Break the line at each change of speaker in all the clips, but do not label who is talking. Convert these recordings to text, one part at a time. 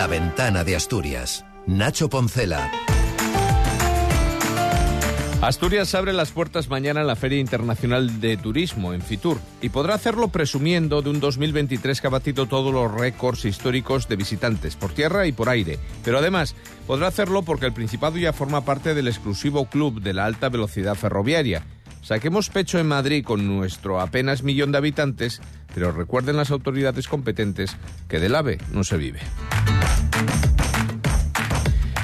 La ventana de Asturias. Nacho Poncela.
Asturias abre las puertas mañana en la Feria Internacional de Turismo en Fitur y podrá hacerlo presumiendo de un 2023 que ha batido todos los récords históricos de visitantes por tierra y por aire. Pero además podrá hacerlo porque el Principado ya forma parte del exclusivo club de la alta velocidad ferroviaria. Saquemos pecho en Madrid con nuestro apenas millón de habitantes, pero recuerden las autoridades competentes que del AVE no se vive.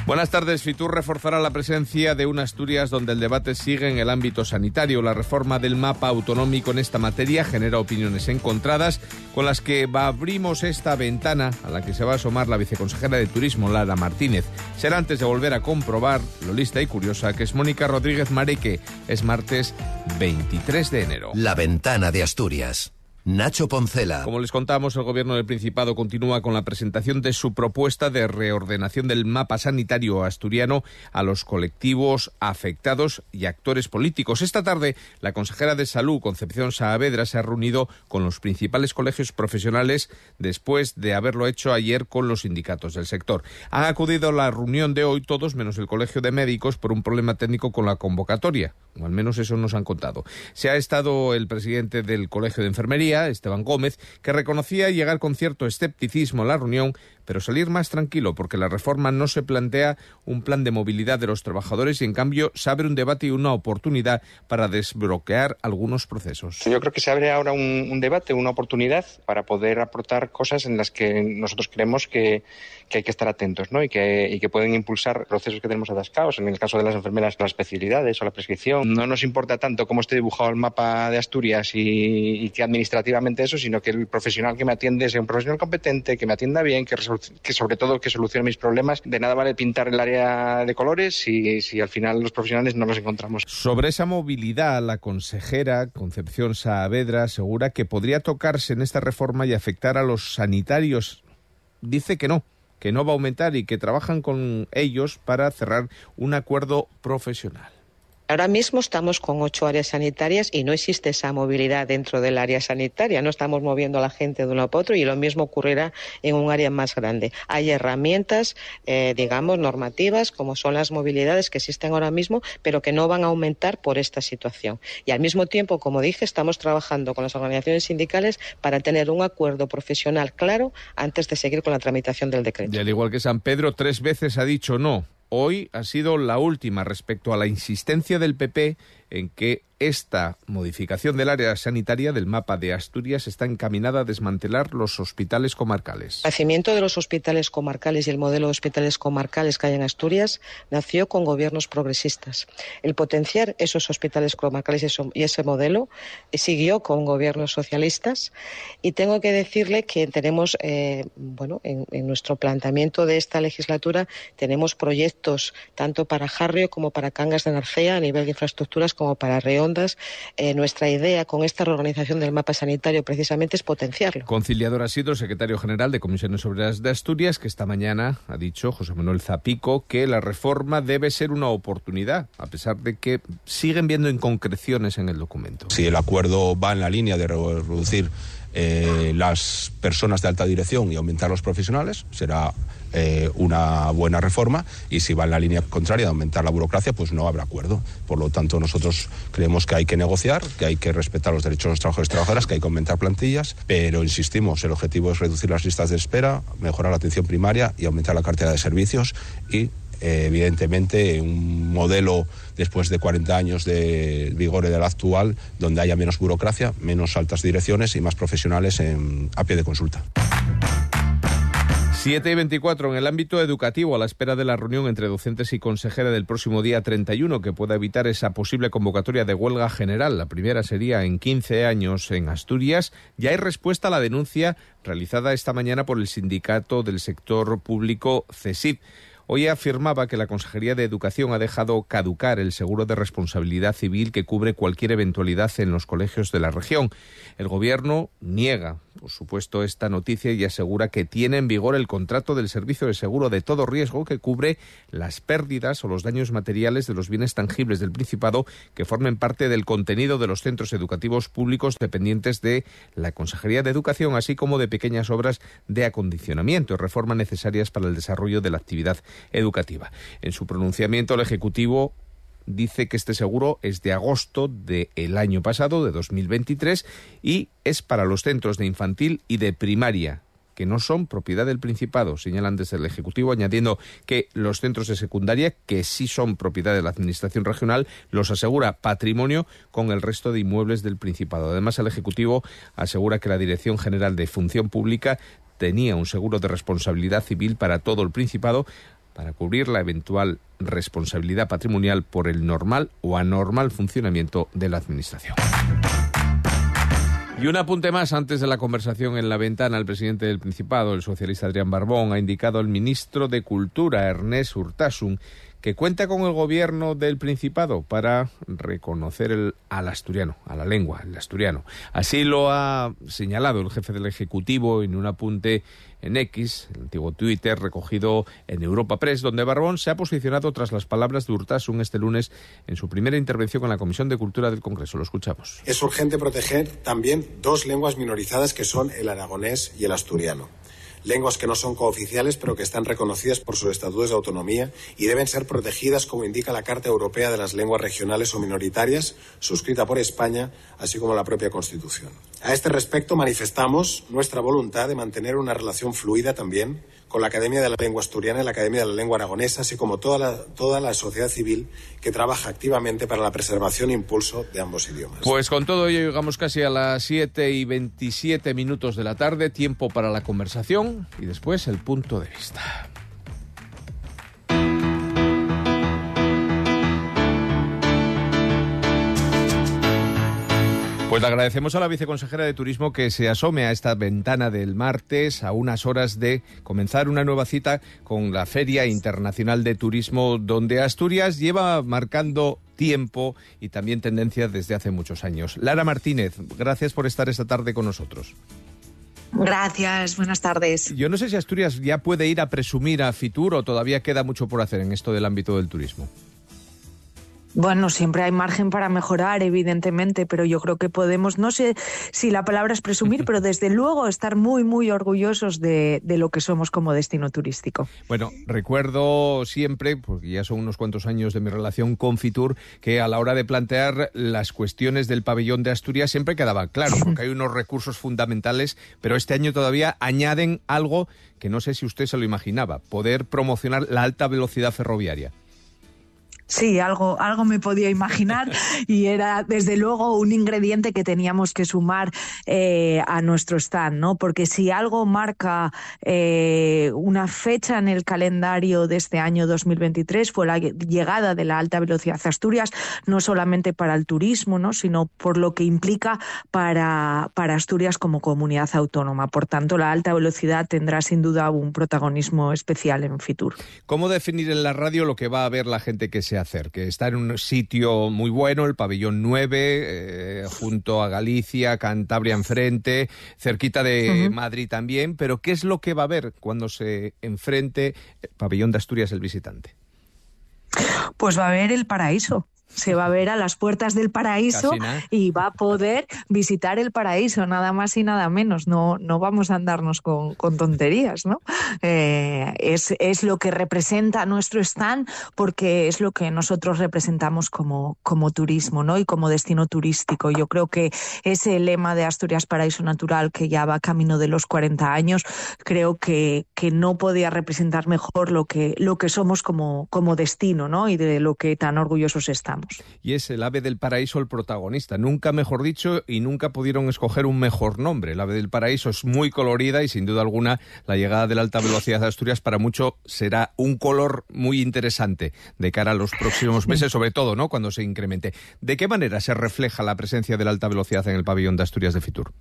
Buenas tardes. Fitur reforzará la presencia de una Asturias donde el debate sigue en el ámbito sanitario. La reforma del mapa autonómico en esta materia genera opiniones encontradas con las que abrimos esta ventana a la que se va a asomar la viceconsejera de Turismo, Lara Martínez. Será antes de volver a comprobar, lo lista y curiosa, que es Mónica Rodríguez Mareque. Es martes 23 de enero.
La ventana de Asturias. Nacho Poncela.
Como les contamos, el Gobierno del Principado continúa con la presentación de su propuesta de reordenación del mapa sanitario asturiano a los colectivos afectados y actores políticos. Esta tarde, la consejera de Salud, Concepción Saavedra, se ha reunido con los principales colegios profesionales después de haberlo hecho ayer con los sindicatos del sector. Han acudido a la reunión de hoy todos menos el Colegio de Médicos por un problema técnico con la convocatoria, al menos eso nos han contado. Se ha estado el presidente del Colegio de Enfermería, Esteban Gómez, que reconocía llegar con cierto escepticismo a la reunión, pero salir más tranquilo porque la reforma no se plantea un plan de movilidad de los trabajadores y en cambio se abre un debate y una oportunidad para desbloquear algunos procesos.
Yo creo que se abre ahora un, un debate, una oportunidad para poder aportar cosas en las que nosotros creemos que, que hay que estar atentos ¿no? y, que, y que pueden impulsar procesos que tenemos atascados. En el caso de las enfermeras, las especialidades o la prescripción. No nos importa tanto cómo esté dibujado el mapa de Asturias y, y que administrativamente eso, sino que el profesional que me atiende sea un profesional competente, que me atienda bien, que, que sobre todo que solucione mis problemas. De nada vale pintar el área de colores si, si al final los profesionales no los encontramos.
Sobre esa movilidad, la consejera Concepción Saavedra asegura que podría tocarse en esta reforma y afectar a los sanitarios. Dice que no, que no va a aumentar y que trabajan con ellos para cerrar un acuerdo profesional.
Ahora mismo estamos con ocho áreas sanitarias y no existe esa movilidad dentro del área sanitaria. No estamos moviendo a la gente de uno para otro y lo mismo ocurrirá en un área más grande. Hay herramientas, eh, digamos, normativas, como son las movilidades que existen ahora mismo, pero que no van a aumentar por esta situación. Y al mismo tiempo, como dije, estamos trabajando con las organizaciones sindicales para tener un acuerdo profesional claro antes de seguir con la tramitación del decreto.
Y al igual que San Pedro, tres veces ha dicho no hoy ha sido la última respecto a la insistencia del PP en que esta modificación del área sanitaria del mapa de Asturias está encaminada a desmantelar los hospitales comarcales.
El nacimiento de los hospitales comarcales y el modelo de hospitales comarcales que hay en Asturias nació con gobiernos progresistas. El potenciar esos hospitales comarcales y ese modelo siguió con gobiernos socialistas y tengo que decirle que tenemos, eh, bueno, en, en, nuestro planteamiento de esta legislatura tenemos proyectos tanto para Jarrio como para Cangas de Narcea a nivel de infraestructuras como para Reón eh, nuestra idea con esta reorganización del mapa sanitario precisamente es potenciarlo.
Conciliador ha sido el secretario general de Comisiones Obreras de Asturias, que esta mañana ha dicho José Manuel Zapico que la reforma debe ser una oportunidad, a pesar de que siguen viendo inconcreciones en el documento.
Si el acuerdo va en la línea de reducir eh, las personas de alta dirección y aumentar los profesionales, será eh, una buena reforma y si va en la línea contraria de aumentar la burocracia, pues no habrá acuerdo. Por lo tanto, nosotros creemos que hay que negociar, que hay que respetar los derechos de los trabajadores y trabajadoras, que hay que aumentar plantillas, pero insistimos, el objetivo es reducir las listas de espera, mejorar la atención primaria y aumentar la cartera de servicios y eh, evidentemente un modelo después de 40 años de vigor de la actual donde haya menos burocracia, menos altas direcciones y más profesionales en, a pie de consulta.
7 y 24 en el ámbito educativo, a la espera de la reunión entre docentes y consejera del próximo día 31, que pueda evitar esa posible convocatoria de huelga general. La primera sería en 15 años en Asturias. Ya hay respuesta a la denuncia realizada esta mañana por el sindicato del sector público CESIP. Hoy afirmaba que la Consejería de Educación ha dejado caducar el seguro de responsabilidad civil que cubre cualquier eventualidad en los colegios de la región. El Gobierno niega, por supuesto, esta noticia y asegura que tiene en vigor el contrato del Servicio de Seguro de todo riesgo que cubre las pérdidas o los daños materiales de los bienes tangibles del Principado que formen parte del contenido de los centros educativos públicos dependientes de la Consejería de Educación, así como de pequeñas obras de acondicionamiento y reforma necesarias para el desarrollo de la actividad educativa. En su pronunciamiento, el Ejecutivo dice que este seguro es de agosto del año pasado, de 2023, y es para los centros de infantil y de primaria que no son propiedad del Principado, señalan desde el Ejecutivo, añadiendo que los centros de secundaria, que sí son propiedad de la Administración regional, los asegura patrimonio con el resto de inmuebles del Principado. Además, el Ejecutivo asegura que la Dirección General de Función Pública tenía un seguro de responsabilidad civil para todo el Principado para cubrir la eventual responsabilidad patrimonial por el normal o anormal funcionamiento de la Administración. Y un apunte más antes de la conversación en la ventana. El presidente del Principado, el socialista Adrián Barbón, ha indicado al ministro de Cultura, Ernest Urtasun, que cuenta con el gobierno del Principado para reconocer el, al asturiano, a la lengua, el asturiano. Así lo ha señalado el jefe del Ejecutivo en un apunte en X, el antiguo Twitter, recogido en Europa Press, donde Barbón se ha posicionado tras las palabras de Urtasun este lunes en su primera intervención con la Comisión de Cultura del Congreso. Lo escuchamos.
Es urgente proteger también dos lenguas minorizadas que son el aragonés y el asturiano lenguas que no son cooficiales pero que están reconocidas por sus estatutos de autonomía y deben ser protegidas como indica la Carta Europea de las Lenguas Regionales o Minoritarias, suscrita por España, así como la propia Constitución. A este respecto manifestamos nuestra voluntad de mantener una relación fluida también con la Academia de la Lengua Asturiana y la Academia de la Lengua Aragonesa, así como toda la, toda la sociedad civil que trabaja activamente para la preservación e impulso de ambos idiomas.
Pues con todo ello llegamos casi a las 7 y 27 minutos de la tarde, tiempo para la conversación y después el punto de vista. Pues le agradecemos a la viceconsejera de Turismo que se asome a esta ventana del martes a unas horas de comenzar una nueva cita con la Feria Internacional de Turismo, donde Asturias lleva marcando tiempo y también tendencias desde hace muchos años. Lara Martínez, gracias por estar esta tarde con nosotros.
Gracias, buenas tardes.
Yo no sé si Asturias ya puede ir a presumir a Fitur o todavía queda mucho por hacer en esto del ámbito del turismo.
Bueno, siempre hay margen para mejorar, evidentemente, pero yo creo que podemos, no sé si la palabra es presumir, pero desde luego estar muy, muy orgullosos de, lo que somos como destino turístico.
Bueno, recuerdo siempre, porque ya son unos cuantos años de mi relación con Fitur, que a la hora de plantear las cuestiones del pabellón de Asturias siempre quedaba claro, porque hay unos recursos fundamentales, pero este año todavía añaden algo que no sé si usted se lo imaginaba, poder promocionar la alta velocidad ferroviaria.
Sí, algo, algo me podía imaginar y era desde luego un ingrediente que teníamos que sumar eh, a nuestro stand, ¿no? Porque si algo marca eh, una fecha en el calendario de este año 2023 fue la llegada de la alta velocidad a Asturias, no solamente para el turismo, ¿no? Sino por lo que implica para, para Asturias como comunidad autónoma. Por tanto, la alta velocidad tendrá sin duda un protagonismo especial en Fitur.
¿Cómo definir en la radio lo que va a ver la gente que se hacer, que está en un sitio muy bueno, el pabellón 9, eh, junto a Galicia, Cantabria enfrente, cerquita de Madrid también, pero ¿qué es lo que va a ver cuando se enfrente el pabellón de Asturias el visitante?
Pues va a ver el paraíso se va a ver a las puertas del paraíso y va a poder visitar el paraíso, nada más y nada menos. No, no vamos a andarnos con, tonterías, ¿no? Eh, es, es, lo que representa nuestro stand porque es lo que nosotros representamos como, como turismo, ¿no? Y como destino turístico. Yo creo que ese lema de Asturias Paraíso Natural que ya va camino de los 40 años, creo que, que no podía representar mejor lo que, lo que somos como, como destino, ¿no? Y de lo que tan orgullosos estamos.
Y es el ave del paraíso el protagonista. Nunca mejor dicho y nunca pudieron escoger un mejor nombre. El ave del paraíso es muy colorida y sin duda alguna la llegada de la alta velocidad de Asturias para mucho será un color muy interesante de cara a los próximos meses, sobre todo, ¿no? Cuando se incremente. ¿De qué manera se refleja la presencia de la alta velocidad en el pabellón de Asturias de Fitur?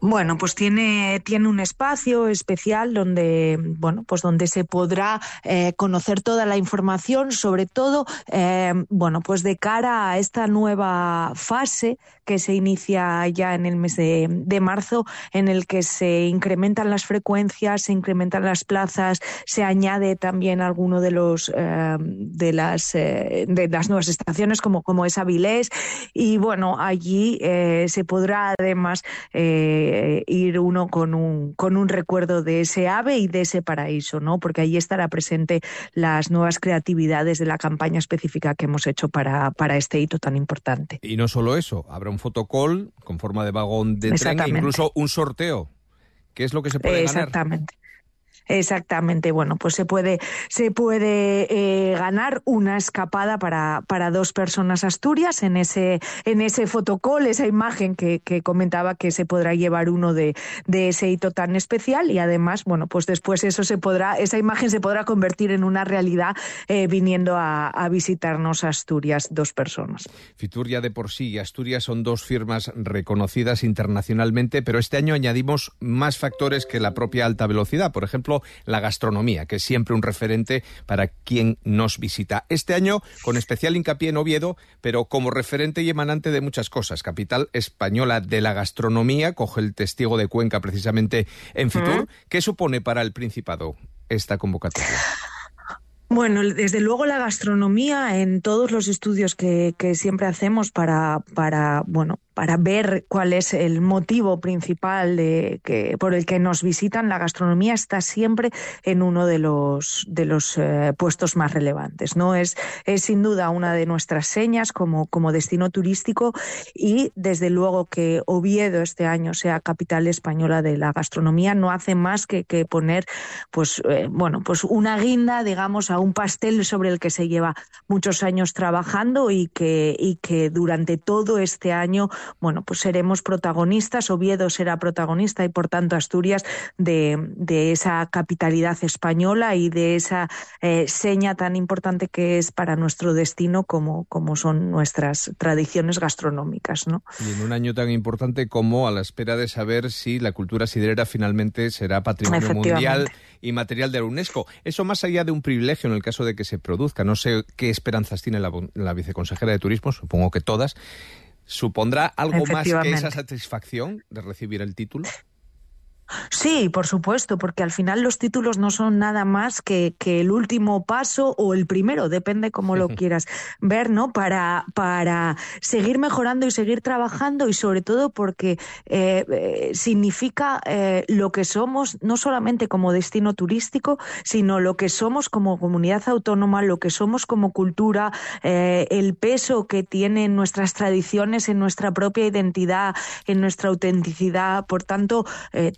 Bueno, pues tiene, tiene un espacio especial donde, bueno, pues donde se podrá eh, conocer toda la información, sobre todo, eh, bueno, pues de cara a esta nueva fase que se inicia ya en el mes de, marzo, en el que se incrementan las frecuencias, se incrementan las plazas, se añade también alguno de los eh, de las de las nuevas estaciones como como es Avilés. Y bueno allí se podrá además eh, ir uno con un, con un recuerdo de ese ave y de ese paraíso, ¿no? Porque ahí estará presente las nuevas creatividades de la campaña específica que hemos hecho para, para este hito tan importante.
Y no solo eso, habrá un fotocall con forma de vagón de tren e incluso un sorteo. ¿Qué es lo que se puede
ganar? Exactamente. Exactamente, bueno, pues se puede, se puede eh, ganar una escapada para, para dos personas Asturias en ese, en ese fotocall, esa imagen que, comentaba que se podrá llevar uno de, de, ese hito tan especial y además, bueno, pues después eso se podrá, esa imagen se podrá convertir en una realidad eh, viniendo a, a, visitarnos Asturias dos personas.
Fitur ya de por sí y Asturias son dos firmas reconocidas internacionalmente, pero este año añadimos más factores que la propia alta velocidad. Por ejemplo, la gastronomía, que es siempre un referente para quien nos visita. Este año, con especial hincapié en Oviedo, pero como referente y emanante de muchas cosas. Capital española de la gastronomía, coge el testigo de Cuenca precisamente en Fitur. ¿Qué supone para el Principado esta convocatoria?
Bueno, desde luego la gastronomía en todos los estudios que, que siempre hacemos para, para, bueno, para ver cuál es el motivo principal por el que nos visitan, la gastronomía está siempre en uno de los, de los eh, puestos más relevantes. ¿no? Es, es sin duda una de nuestras señas como, como destino turístico y desde luego que Oviedo este año sea capital española de la gastronomía no hace más que, que poner pues, eh, bueno, pues una guinda, digamos, a un pastel sobre el que se lleva muchos años trabajando y que, y que durante todo este año bueno, pues seremos protagonistas, Oviedo será protagonista y por tanto Asturias de, esa capitalidad española y de esa eh, seña tan importante que es para nuestro destino como, como son nuestras tradiciones gastronómicas. ¿no?
Y en un año tan importante como a la espera de saber si la cultura sidrera finalmente será patrimonio mundial y material de la UNESCO. Eso más allá de un privilegio en el caso de que se produzca. No sé qué esperanzas tiene la, la viceconsejera de Turismo, supongo que todas. ¿Supondrá algo más que esa satisfacción de recibir el título?
Sí, por supuesto, porque al final los títulos no son nada más que, que el último paso o el primero, depende cómo lo quieras ver, ¿no? Para, para seguir mejorando y seguir trabajando y sobre todo porque eh, eh, significa eh, lo que somos, no solamente como destino turístico, sino lo que somos como comunidad autónoma, lo que somos como cultura, el peso que tienen nuestras tradiciones en nuestra propia identidad, en nuestra autenticidad. Por tanto,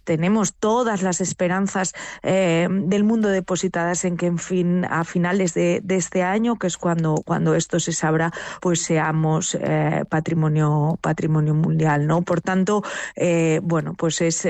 tenemos tenemos todas las esperanzas eh, del mundo depositadas en que en fin a finales de, este año, que es cuando, cuando esto se sabrá, pues seamos eh, patrimonio patrimonio mundial, ¿no? Por tanto, eh, bueno, pues es,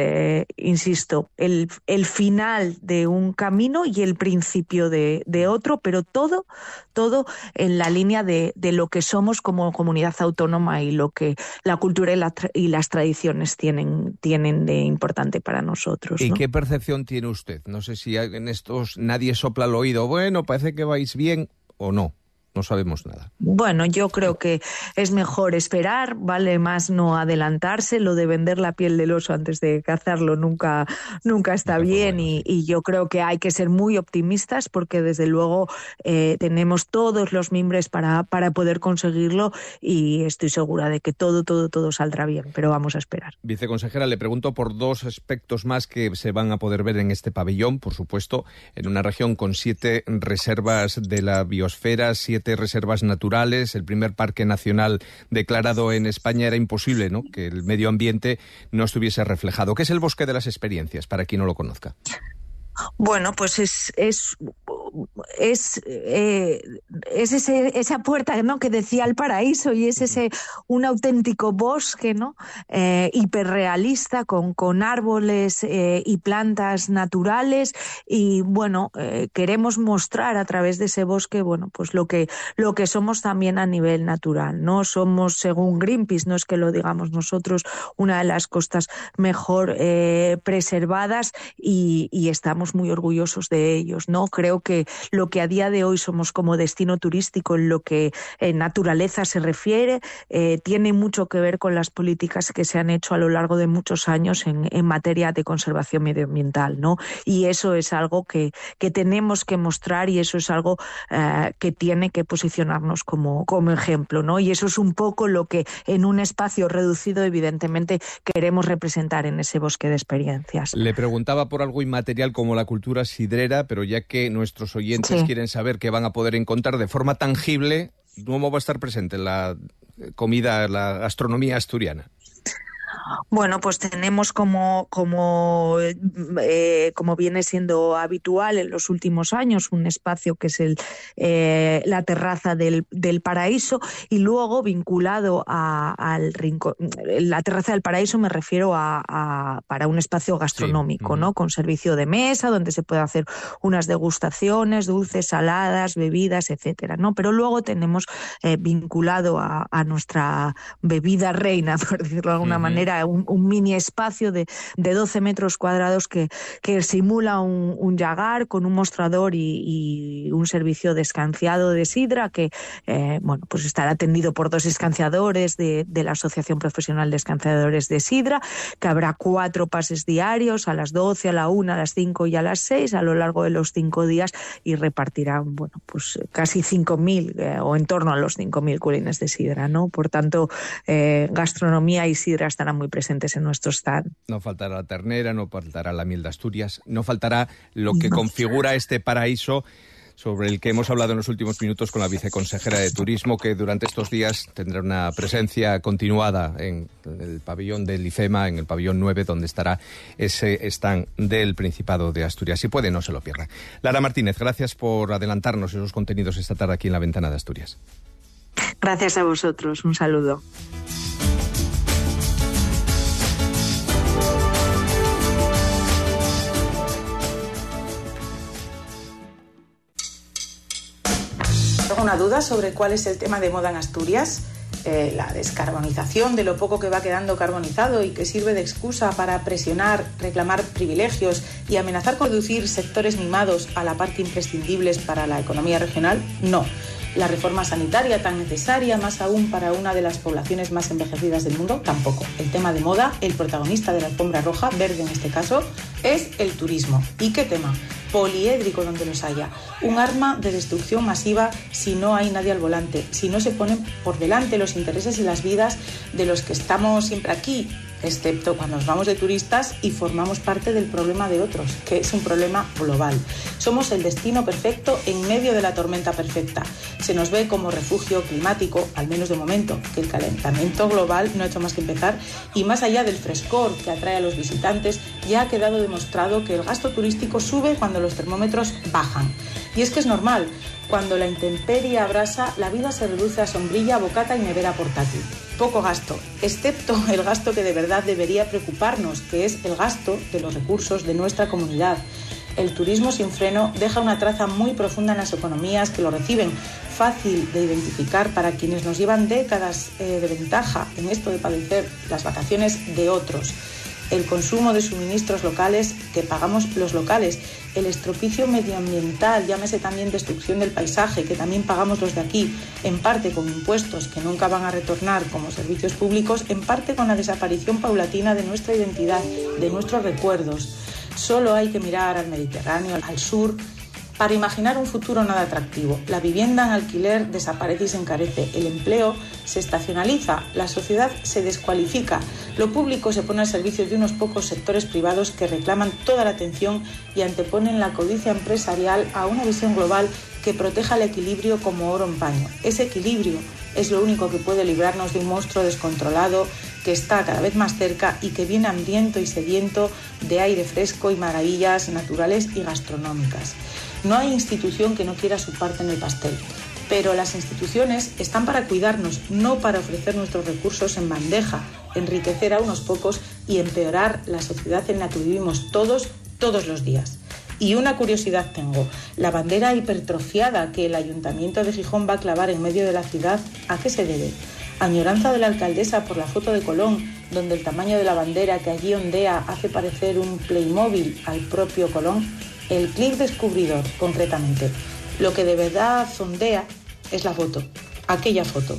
insisto, el, el final de un camino y el principio de, otro, pero todo, todo en la línea de, de, lo que somos como comunidad autónoma y lo que la cultura y, y las tradiciones tienen, tienen de importante para nosotros.
¿Y qué percepción tiene usted? No sé si en estos nadie sopla el oído, bueno, parece que vais bien o no no sabemos nada.
Bueno, yo creo que es mejor esperar, vale más no adelantarse, lo de vender la piel del oso antes de cazarlo nunca, nunca está bien y, yo creo que hay que ser muy optimistas porque desde luego eh, tenemos todos los mimbres para, para poder conseguirlo y estoy segura de que todo, todo, todo saldrá bien, pero vamos a esperar.
Viceconsejera, le pregunto por dos aspectos más que se van a poder ver en este pabellón, por supuesto, en una región con siete reservas de la biosfera, siete reservas naturales, el primer parque nacional declarado en España era imposible, ¿no? Que el medio ambiente no estuviese reflejado. ¿Qué es el bosque de las experiencias para quien no lo conozca?
Bueno, pues es, es es, eh, es ese, esa puerta ¿no? que decía el paraíso y es ese un auténtico bosque ¿no? Eh, hiperrealista con, con árboles eh, y plantas naturales y bueno, queremos mostrar a través de ese bosque bueno, pues lo que, lo que somos también a nivel natural. No somos, según Greenpeace, no es que lo digamos nosotros, una de las costas mejor preservadas y, y estamos muy orgullosos de ellos. ¿no? Creo que lo que a día de hoy somos como destino turístico en lo que naturaleza se refiere eh, tiene mucho que ver con las políticas que se han hecho a lo largo de muchos años en, materia de conservación medioambiental, ¿no? Y eso es algo que, que tenemos que mostrar y eso es algo eh, que tiene que posicionarnos como, como ejemplo, ¿no? Y eso es un poco lo que en un espacio reducido, evidentemente, queremos representar en ese bosque de experiencias.
Le preguntaba por algo inmaterial como la cultura sidrera, pero ya que nuestros oyentes quieren saber qué van a poder encontrar de forma tangible, ¿cómo va a estar presente la comida, la gastronomía asturiana?
Bueno, pues tenemos como, como, eh, como viene siendo habitual en los últimos años un espacio que es el, eh, la terraza del, del, paraíso y luego vinculado al rincón. La terraza del paraíso me refiero a, para un espacio gastronómico, ¿no? Con servicio de mesa donde se puede hacer unas degustaciones, dulces, saladas, bebidas, etcétera, ¿no? Pero luego tenemos eh, vinculado a, nuestra bebida reina, por decirlo de alguna manera, un, mini espacio de, de, 12 metros cuadrados que, que simula un, un, yagar con un mostrador y, un servicio de escanciado de sidra que eh, bueno, pues estará atendido por dos escanciadores de, de, la Asociación Profesional de Escanciadores de Sidra, que habrá cuatro pases diarios a las 12, a la 1, a las 5 y a las 6 a lo largo de los cinco días y repartirán bueno, pues casi 5.000 eh, o en torno a los 5.000 culines de sidra. ¿no? Por tanto, eh, gastronomía y sidra estarán muy presentes en nuestro stand.
No faltará la ternera, no faltará la miel de Asturias, no faltará lo que configura este paraíso sobre el que hemos hablado en los últimos minutos con la viceconsejera de Turismo, que durante estos días tendrá una presencia continuada en el pabellón del IFEMA, en el pabellón 9, donde estará ese stand del Principado de Asturias. Si puede, no se lo pierda. Lara Martínez, gracias por adelantarnos esos contenidos esta tarde aquí en la Ventana de Asturias.
Gracias a vosotros. Un saludo.
Una duda sobre cuál es el tema de moda en Asturias? Eh, la descarbonización de lo poco que va quedando carbonizado y que sirve de excusa para presionar, reclamar privilegios y amenazar con reducir sectores mimados a la parte imprescindibles para la economía regional? No. La reforma sanitaria tan necesaria, más aún para una de las poblaciones más envejecidas del mundo, tampoco. El tema de moda, el protagonista de la alfombra roja, verde en este caso, es el turismo. ¿Y qué tema? poliédrico donde los haya, un arma de destrucción masiva si no hay nadie al volante, si no se ponen por delante los intereses y las vidas de los que estamos siempre aquí, excepto cuando nos vamos de turistas y formamos parte del problema de otros, que es un problema global. Somos el destino perfecto en medio de la tormenta perfecta. Se nos ve como refugio climático, al menos de momento, que el calentamiento global no ha hecho más que empezar y más allá del frescor que atrae a los visitantes, ya ha quedado demostrado que el gasto turístico sube cuando los termómetros bajan. Y es que es normal, cuando la intemperie abrasa, la vida se reduce a sombrilla, bocata y nevera portátil. Poco gasto, excepto el gasto que de verdad debería preocuparnos, que es el gasto de los recursos de nuestra comunidad. El turismo sin freno deja una traza muy profunda en las economías que lo reciben, fácil de identificar para quienes nos llevan décadas eh, de ventaja en esto de padecer las vacaciones de otros el consumo de suministros locales que pagamos los locales, el estropicio medioambiental, llámese también destrucción del paisaje, que también pagamos los de aquí, en parte con impuestos que nunca van a retornar como servicios públicos, en parte con la desaparición paulatina de nuestra identidad, de nuestros recuerdos. Solo hay que mirar al Mediterráneo, al sur, para imaginar un futuro nada atractivo. La vivienda en alquiler desaparece y se encarece, el empleo se estacionaliza, la sociedad se descualifica, lo público se pone al servicio de unos pocos sectores privados que reclaman toda la atención y anteponen la codicia empresarial a una visión global que proteja el equilibrio como oro en paño. Ese equilibrio es lo único que puede librarnos de un monstruo descontrolado que está cada vez más cerca y que viene hambriento y sediento de aire fresco y maravillas naturales y gastronómicas. No hay institución que no quiera su parte en el pastel. Pero las instituciones están para cuidarnos, no para ofrecer nuestros recursos en bandeja, enriquecer a unos pocos y empeorar la sociedad en la que vivimos todos, todos los días. Y una curiosidad tengo, la bandera hipertrofiada que el ayuntamiento de Gijón va a clavar en medio de la ciudad, ¿a qué se debe? Añoranza de la alcaldesa por la foto de Colón, donde el tamaño de la bandera que allí ondea hace parecer un Playmobil al propio Colón, el clic descubridor concretamente. Lo que de verdad ondea es la foto, aquella foto.